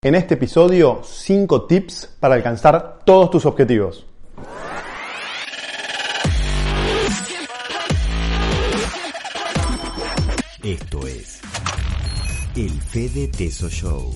En este episodio, 5 tips para alcanzar todos tus objetivos. Esto es el Fede Teso Show.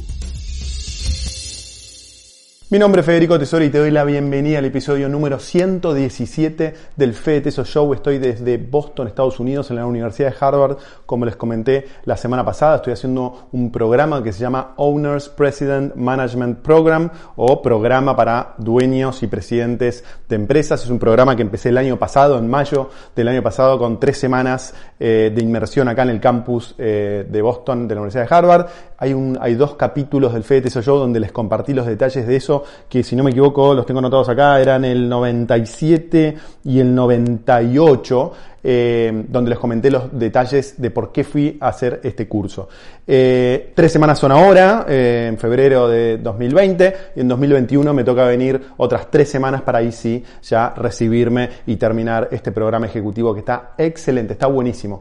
Mi nombre es Federico Tesoro y te doy la bienvenida al episodio número 117 del Fede Show. Estoy desde Boston, Estados Unidos, en la Universidad de Harvard. Como les comenté la semana pasada, estoy haciendo un programa que se llama Owners President Management Program o Programa para Dueños y Presidentes de Empresas. Es un programa que empecé el año pasado, en mayo del año pasado, con tres semanas eh, de inmersión acá en el campus eh, de Boston de la Universidad de Harvard. Hay, un, hay dos capítulos del Fede Teso Show donde les compartí los detalles de eso que si no me equivoco los tengo anotados acá, eran el 97 y el 98, eh, donde les comenté los detalles de por qué fui a hacer este curso. Eh, tres semanas son ahora, eh, en febrero de 2020, y en 2021 me toca venir otras tres semanas para ahí sí ya recibirme y terminar este programa ejecutivo que está excelente, está buenísimo.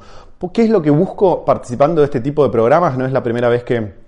¿Qué es lo que busco participando de este tipo de programas? No es la primera vez que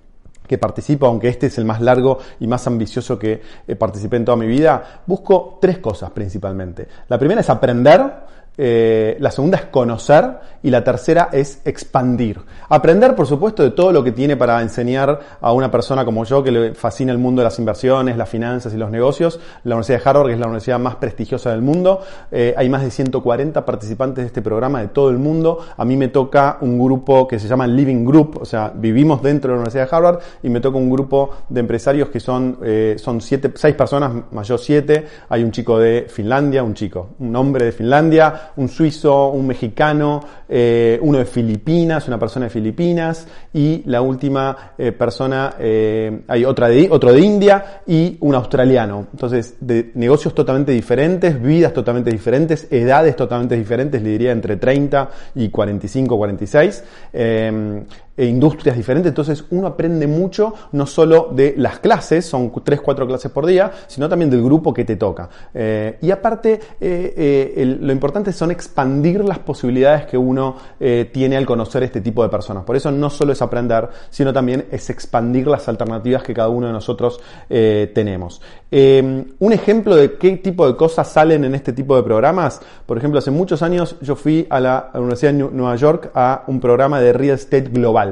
que participo, aunque este es el más largo y más ambicioso que participé en toda mi vida, busco tres cosas principalmente. La primera es aprender, eh, la segunda es conocer y la tercera es expandir. Aprender, por supuesto, de todo lo que tiene para enseñar a una persona como yo que le fascina el mundo de las inversiones, las finanzas y los negocios. La Universidad de Harvard, es la universidad más prestigiosa del mundo, eh, hay más de 140 participantes de este programa de todo el mundo. A mí me toca un grupo que se llama Living Group, o sea, vivimos dentro de la Universidad de Harvard y me toca un grupo de empresarios que son, eh, son siete, seis personas, más yo siete. Hay un chico de Finlandia, un chico, un hombre de Finlandia, un suizo, un mexicano, eh, uno de Filipinas, una persona de Filipinas y la última eh, persona, eh, hay otra de, otro de India y un australiano. Entonces, de negocios totalmente diferentes, vidas totalmente diferentes, edades totalmente diferentes, le diría entre 30 y 45, 46 e industrias diferentes, entonces uno aprende mucho no solo de las clases, son 3, 4 clases por día, sino también del grupo que te toca. Eh, y aparte, eh, eh, lo importante son expandir las posibilidades que uno tiene al conocer este tipo de personas. Por eso no solo es aprender, sino también es expandir las alternativas que cada uno de nosotros tenemos. un ejemplo de qué tipo de cosas salen en este tipo de programas, por ejemplo, hace muchos años yo fui a la Universidad de Nueva York a un programa de Real Estate Global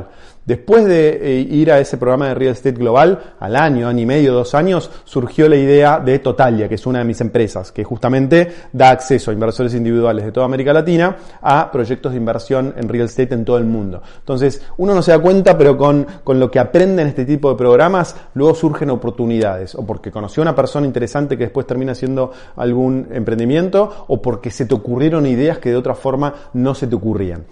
Después de eh, ir a ese programa de Real Estate Global, al año, año y medio, dos años, surgió la idea de Totalia, que es una de mis empresas, que justamente da acceso a inversores individuales de toda América Latina a proyectos de inversión en real estate en todo el mundo. Entonces, uno no se da cuenta, pero con, con lo que aprende en este tipo de programas, luego surgen oportunidades, o porque conoció a una persona interesante que después termina haciendo algún emprendimiento, o porque se te ocurrieron ideas que de otra forma no se te ocurrían.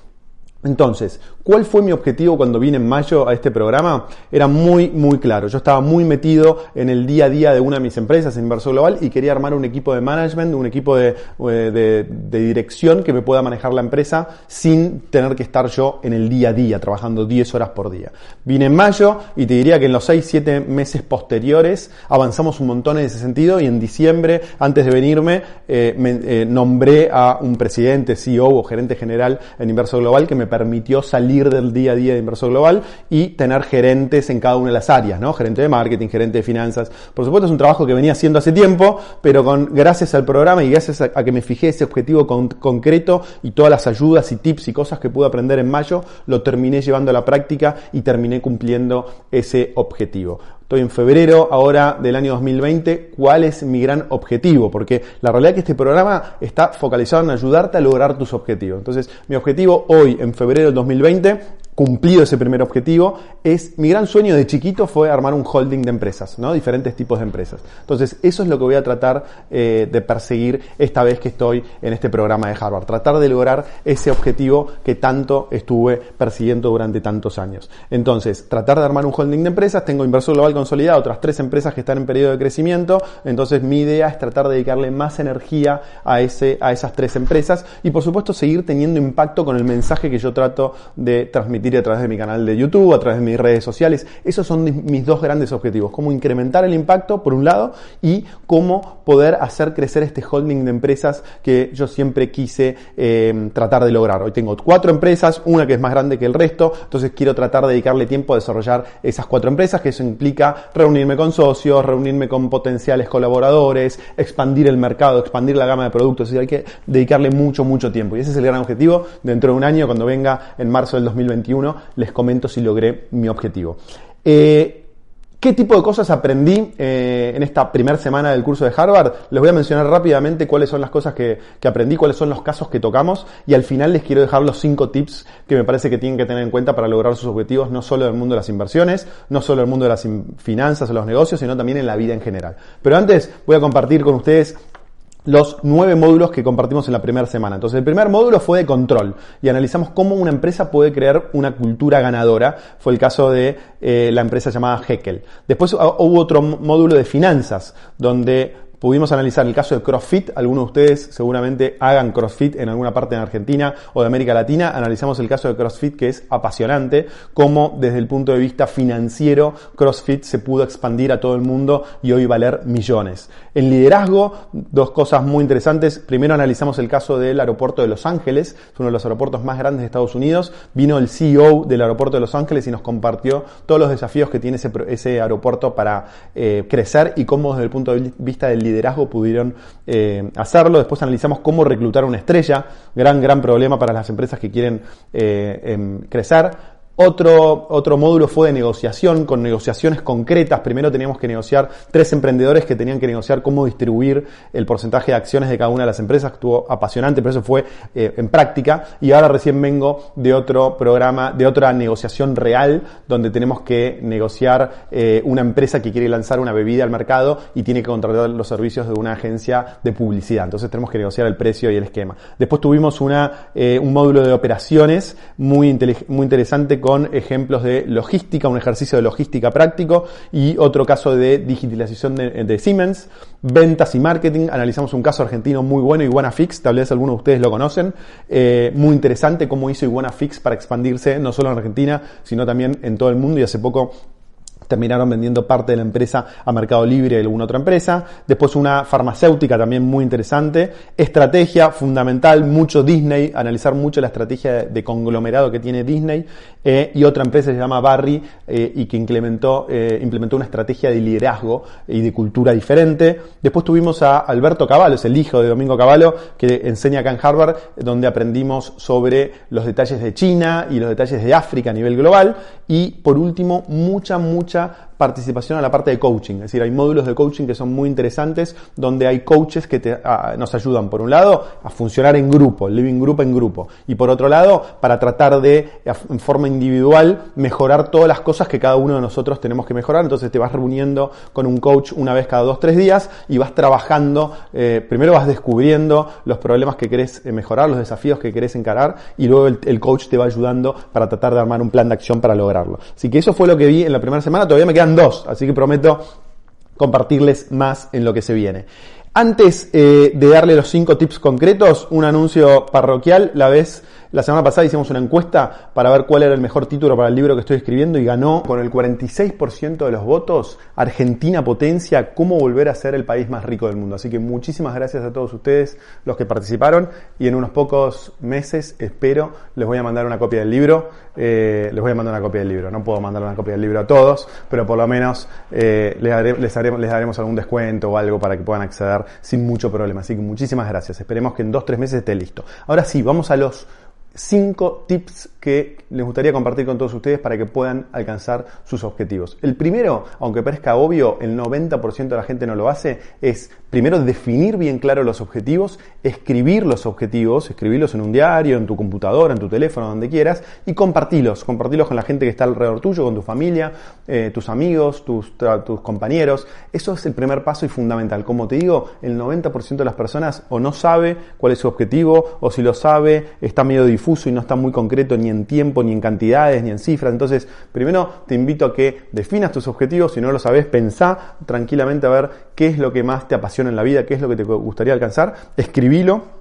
Entonces, ¿cuál fue mi objetivo cuando vine en mayo a este programa? Era muy, muy claro. Yo estaba muy metido en el día a día de una de mis empresas, Inversor Global, y quería armar un equipo de management, un equipo de, eh, dirección que me pueda manejar la empresa sin tener que estar yo en el día a día, trabajando 10 horas por día. Vine en mayo y te diría que en los 6, 7 meses posteriores avanzamos un montón en ese sentido y en diciembre, antes de venirme, eh, me, eh, nombré a un presidente, CEO o gerente general en Inversor Global que me permitió salir del día a día de inversor global y tener gerentes en cada una de las áreas, ¿no? Gerente de marketing, gerente de finanzas. Por supuesto es un trabajo que venía haciendo hace tiempo, pero con, gracias al programa y gracias a, que me fijé ese objetivo concreto y todas las ayudas y tips y cosas que pude aprender en mayo, lo terminé llevando a la práctica y terminé cumpliendo ese objetivo. Estoy en febrero ahora del año 2020. ¿Cuál es mi gran objetivo? Porque la realidad es que este programa está focalizado en ayudarte a lograr tus objetivos. Entonces, mi objetivo hoy, en febrero del 2020, cumplido ese primer objetivo, es mi gran sueño de chiquito fue armar un holding de empresas, ¿no? Diferentes tipos de empresas. Entonces, eso es lo que voy a tratar eh, de perseguir esta vez que estoy en este programa de Harvard. Tratar de lograr ese objetivo que tanto estuve persiguiendo durante tantos años. Entonces, tratar de armar un holding de empresas. Tengo inversor global consolidado, otras tres empresas que están en periodo de crecimiento. Entonces, mi idea es tratar de dedicarle más energía a, ese, a esas tres empresas y, por supuesto, seguir teniendo impacto con el mensaje que yo trato de transmitir a través de mi canal de YouTube, a través de mis redes sociales. Esos son mis dos grandes objetivos, cómo incrementar el impacto, por un lado, y cómo poder hacer crecer este holding de empresas que yo siempre quise eh, tratar de lograr. Hoy tengo cuatro empresas, una que es más grande que el resto, entonces quiero tratar de dedicarle tiempo a desarrollar esas cuatro empresas, que eso implica reunirme con socios, reunirme con potenciales colaboradores, expandir el mercado, expandir la gama de productos, hay que dedicarle mucho, mucho tiempo. Y ese es el gran objetivo. Dentro de un año, cuando venga en marzo del 2021, les comento si logré mi objetivo. Eh, ¿Qué tipo de cosas aprendí eh, en esta primera semana del curso de Harvard? Les voy a mencionar rápidamente cuáles son las cosas que, aprendí, cuáles son los casos que tocamos y al final les quiero dejar los cinco tips que me parece que tienen que tener en cuenta para lograr sus objetivos, no solo en el mundo de las inversiones, no solo en el mundo de las finanzas o los negocios, sino también en la vida en general. Pero antes voy a compartir con ustedes los nueve módulos que compartimos en la primera semana. Entonces, el primer módulo fue de control y analizamos cómo una empresa puede crear una cultura ganadora. Fue el caso de eh, la empresa llamada Heckel. Después ah, hubo otro módulo de finanzas, donde Pudimos analizar el caso de CrossFit. Algunos de ustedes seguramente hagan CrossFit en alguna parte de Argentina o de América Latina. Analizamos el caso de CrossFit que es apasionante, cómo desde el punto de vista financiero CrossFit se pudo expandir a todo el mundo y hoy valer millones. En liderazgo, dos cosas muy interesantes. Primero analizamos el caso del aeropuerto de Los Ángeles, es uno de los aeropuertos más grandes de Estados Unidos. Vino el CEO del aeropuerto de Los Ángeles y nos compartió todos los desafíos que tiene ese, aeropuerto para eh, crecer y cómo desde el punto de vista del liderazgo pudieron eh, hacerlo. Después analizamos cómo reclutar una estrella, gran, gran problema para las empresas que quieren eh, em, crecer. Otro, otro módulo fue de negociación, con negociaciones concretas. Primero teníamos que negociar tres emprendedores que tenían que negociar cómo distribuir el porcentaje de acciones de cada una de las empresas. Estuvo apasionante, pero eso fue eh, en práctica. Y ahora recién vengo de otro programa, de otra negociación real, donde tenemos que negociar eh, una empresa que quiere lanzar una bebida al mercado y tiene que contratar los servicios de una agencia de publicidad. Entonces tenemos que negociar el precio y el esquema. Después tuvimos una, eh, un módulo de operaciones muy, interesante ejemplos de logística, un ejercicio de logística práctico y otro caso de digitalización de, Siemens, ventas y marketing. Analizamos un caso argentino muy bueno, Iguanafix, tal vez algunos de ustedes lo conocen. Eh, muy interesante cómo hizo Iguanafix para expandirse no solo en Argentina, sino también en todo el mundo y hace poco terminaron vendiendo parte de la empresa a Mercado Libre y alguna otra empresa. Después una farmacéutica también muy interesante. Estrategia fundamental, mucho Disney, analizar mucho la estrategia de conglomerado que tiene Disney. Eh, y otra empresa se llama Barry eh, y que implementó, eh, implementó una estrategia de liderazgo y de cultura diferente. Después tuvimos a Alberto Cavallo, es el hijo de Domingo Cavallo, que enseña acá en Harvard, donde aprendimos sobre los detalles de China y los detalles de África a nivel global. Y por último, mucha, mucha lucha participación a la parte de coaching. Es decir, hay módulos de coaching que son muy interesantes donde hay coaches que te, nos ayudan, por un lado, a funcionar en grupo, living group en grupo. Y por otro lado, para tratar de, en forma individual, mejorar todas las cosas que cada uno de nosotros tenemos que mejorar. Entonces te vas reuniendo con un coach una vez cada dos, tres días y vas trabajando. Eh, primero vas descubriendo los problemas que querés eh, mejorar, los desafíos que querés encarar y luego el, el coach te va ayudando para tratar de armar un plan de acción para lograrlo. Así que eso fue lo que vi en la primera semana. Todavía me quedan dos, así que prometo compartirles más en lo que se viene. Antes eh, de darle los cinco tips concretos, un anuncio parroquial, la vez la semana pasada hicimos una encuesta para ver cuál era el mejor título para el libro que estoy escribiendo y ganó con el 46% de los votos Argentina Potencia, cómo volver a ser el país más rico del mundo. Así que muchísimas gracias a todos ustedes los que participaron y en unos pocos meses espero les voy a mandar una copia del libro. Eh, les voy a mandar una copia del libro. No puedo mandar una copia del libro a todos, pero por lo menos eh, les, les, daremos algún descuento o algo para que puedan acceder sin mucho problema. Así que muchísimas gracias. Esperemos que en dos, tres meses esté listo. Ahora sí, vamos a los cinco tips que les gustaría compartir con todos ustedes para que puedan alcanzar sus objetivos. El primero, aunque parezca obvio, el 90% de la gente no lo hace, es primero definir bien claro los objetivos, escribir los objetivos, escribirlos en un diario, en tu computadora, en tu teléfono, donde quieras, y compartirlos, compartirlos con la gente que está alrededor tuyo, con tu familia, eh, tus amigos, tus, tus compañeros. Eso es el primer paso y fundamental. Como te digo, el 90% de las personas o no sabe cuál es su objetivo, o si lo sabe, está medio difuso y no está muy concreto ni en tiempo, ni en cantidades, ni en cifras. Entonces, primero te invito a que definas tus objetivos, si no lo sabes, pensá tranquilamente a ver qué es lo que más te apasiona en la vida, qué es lo que te gustaría alcanzar, escribilo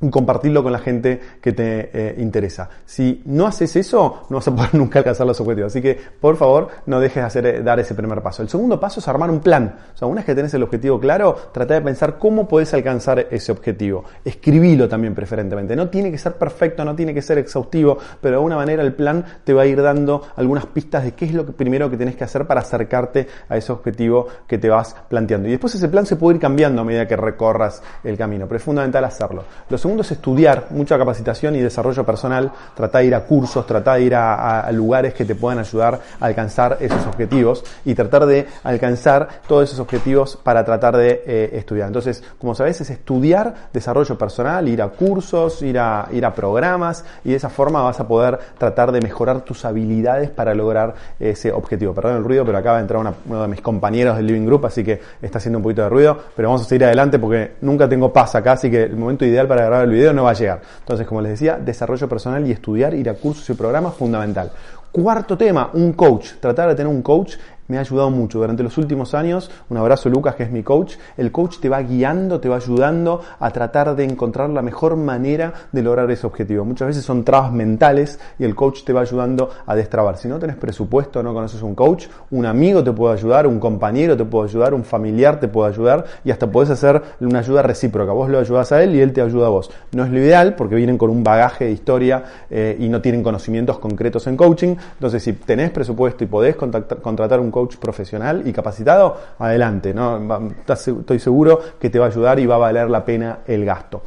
y compartirlo con la gente que te eh, interesa. Si no haces eso, no vas a poder nunca alcanzar los objetivos. Así que, por favor, no dejes de hacer, eh, dar ese primer paso. El segundo paso es armar un plan. O sea, una vez que tenés el objetivo claro, trata de pensar cómo podés alcanzar ese objetivo. Escribilo también preferentemente. No tiene que ser perfecto, no tiene que ser exhaustivo, pero de alguna manera el plan te va a ir dando algunas pistas de qué es lo primero que tenés que hacer para acercarte a ese objetivo que te vas planteando. Y después ese plan se puede ir cambiando a medida que recorras el camino, pero es fundamental hacerlo segundo es estudiar, mucha capacitación y desarrollo personal, tratar de ir a cursos, tratar de ir a, lugares que te puedan ayudar a alcanzar esos objetivos y tratar de alcanzar todos esos objetivos para tratar de eh, estudiar. Entonces, como sabes, es estudiar desarrollo personal, ir a cursos, ir a, ir a programas y de esa forma vas a poder tratar de mejorar tus habilidades para lograr ese objetivo. Perdón el ruido, pero acaba de entrar uno de mis compañeros del Living Group, así que está haciendo un poquito de ruido, pero vamos a seguir adelante porque nunca tengo paz acá, así que el momento ideal para el video no va a llegar. Entonces, como les decía, desarrollo personal y estudiar, ir a cursos y programas, fundamental. Cuarto tema, un coach. Tratar de tener un coach me ha ayudado mucho durante los últimos años. Un abrazo Lucas, que es mi coach. El coach te va guiando, te va ayudando a tratar de encontrar la mejor manera de lograr ese objetivo. Muchas veces son trabas mentales y el coach te va ayudando a destrabar. Si no tenés presupuesto, no conoces un coach, un amigo te puede ayudar, un compañero te puede ayudar, un familiar te puede ayudar y hasta podés hacer una ayuda recíproca. Vos lo ayudas a él y él te ayuda a vos. No es lo ideal porque vienen con un bagaje de historia eh, y no tienen conocimientos concretos en coaching. Entonces, si tenés presupuesto y podés contratar un coach profesional y capacitado, adelante, ¿no? Estoy seguro que te va a ayudar y va a valer la pena el gasto.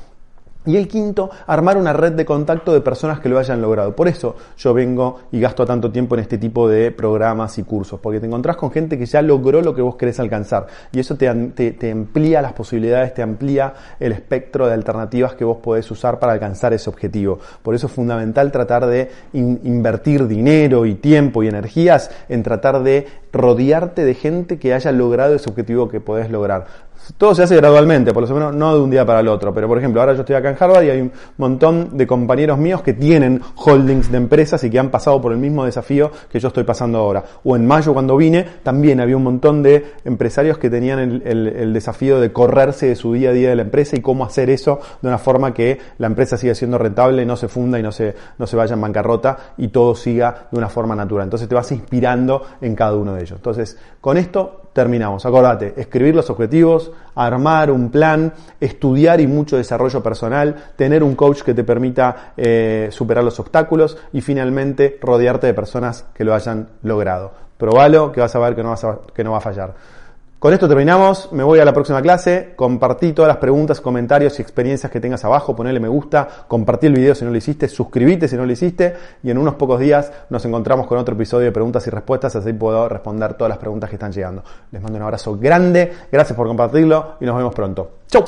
Y el quinto, armar una red de contacto de personas que lo hayan logrado. Por eso yo vengo y gasto tanto tiempo en este tipo de programas y cursos, porque te encontrás con gente que ya logró lo que vos querés alcanzar. Y eso te, te, amplía las posibilidades, te amplía el espectro de alternativas que vos podés usar para alcanzar ese objetivo. Por eso es fundamental tratar de invertir dinero y tiempo y energías en tratar de rodearte de gente que haya logrado ese objetivo que podés lograr. Todo se hace gradualmente, por lo menos no de un día para el otro. Pero por ejemplo, ahora yo estoy acá en Harvard y hay un montón de compañeros míos que tienen holdings de empresas y que han pasado por el mismo desafío que yo estoy pasando ahora. O en mayo cuando vine, también había un montón de empresarios que tenían el, desafío de correrse de su día a día de la empresa y cómo hacer eso de una forma que la empresa siga siendo rentable, no se funda y no se, no se vaya en bancarrota y todo siga de una forma natural. Entonces te vas inspirando en cada uno de ellos. Entonces, con esto terminamos. Acordate, escribir los objetivos, armar un plan, estudiar y mucho desarrollo personal, tener un coach que te permita eh, superar los obstáculos y finalmente rodearte de personas que lo hayan logrado. Probalo que vas a ver que no, vas que no va a fallar. Con esto terminamos, me voy a la próxima clase, compartí todas las preguntas, comentarios y experiencias que tengas abajo, ponele me gusta, compartí el video si no lo hiciste, suscríbete si no lo hiciste y en unos pocos días nos encontramos con otro episodio de preguntas y respuestas, así puedo responder todas las preguntas que están llegando. Les mando un abrazo grande, gracias por compartirlo y nos vemos pronto. ¡Chau!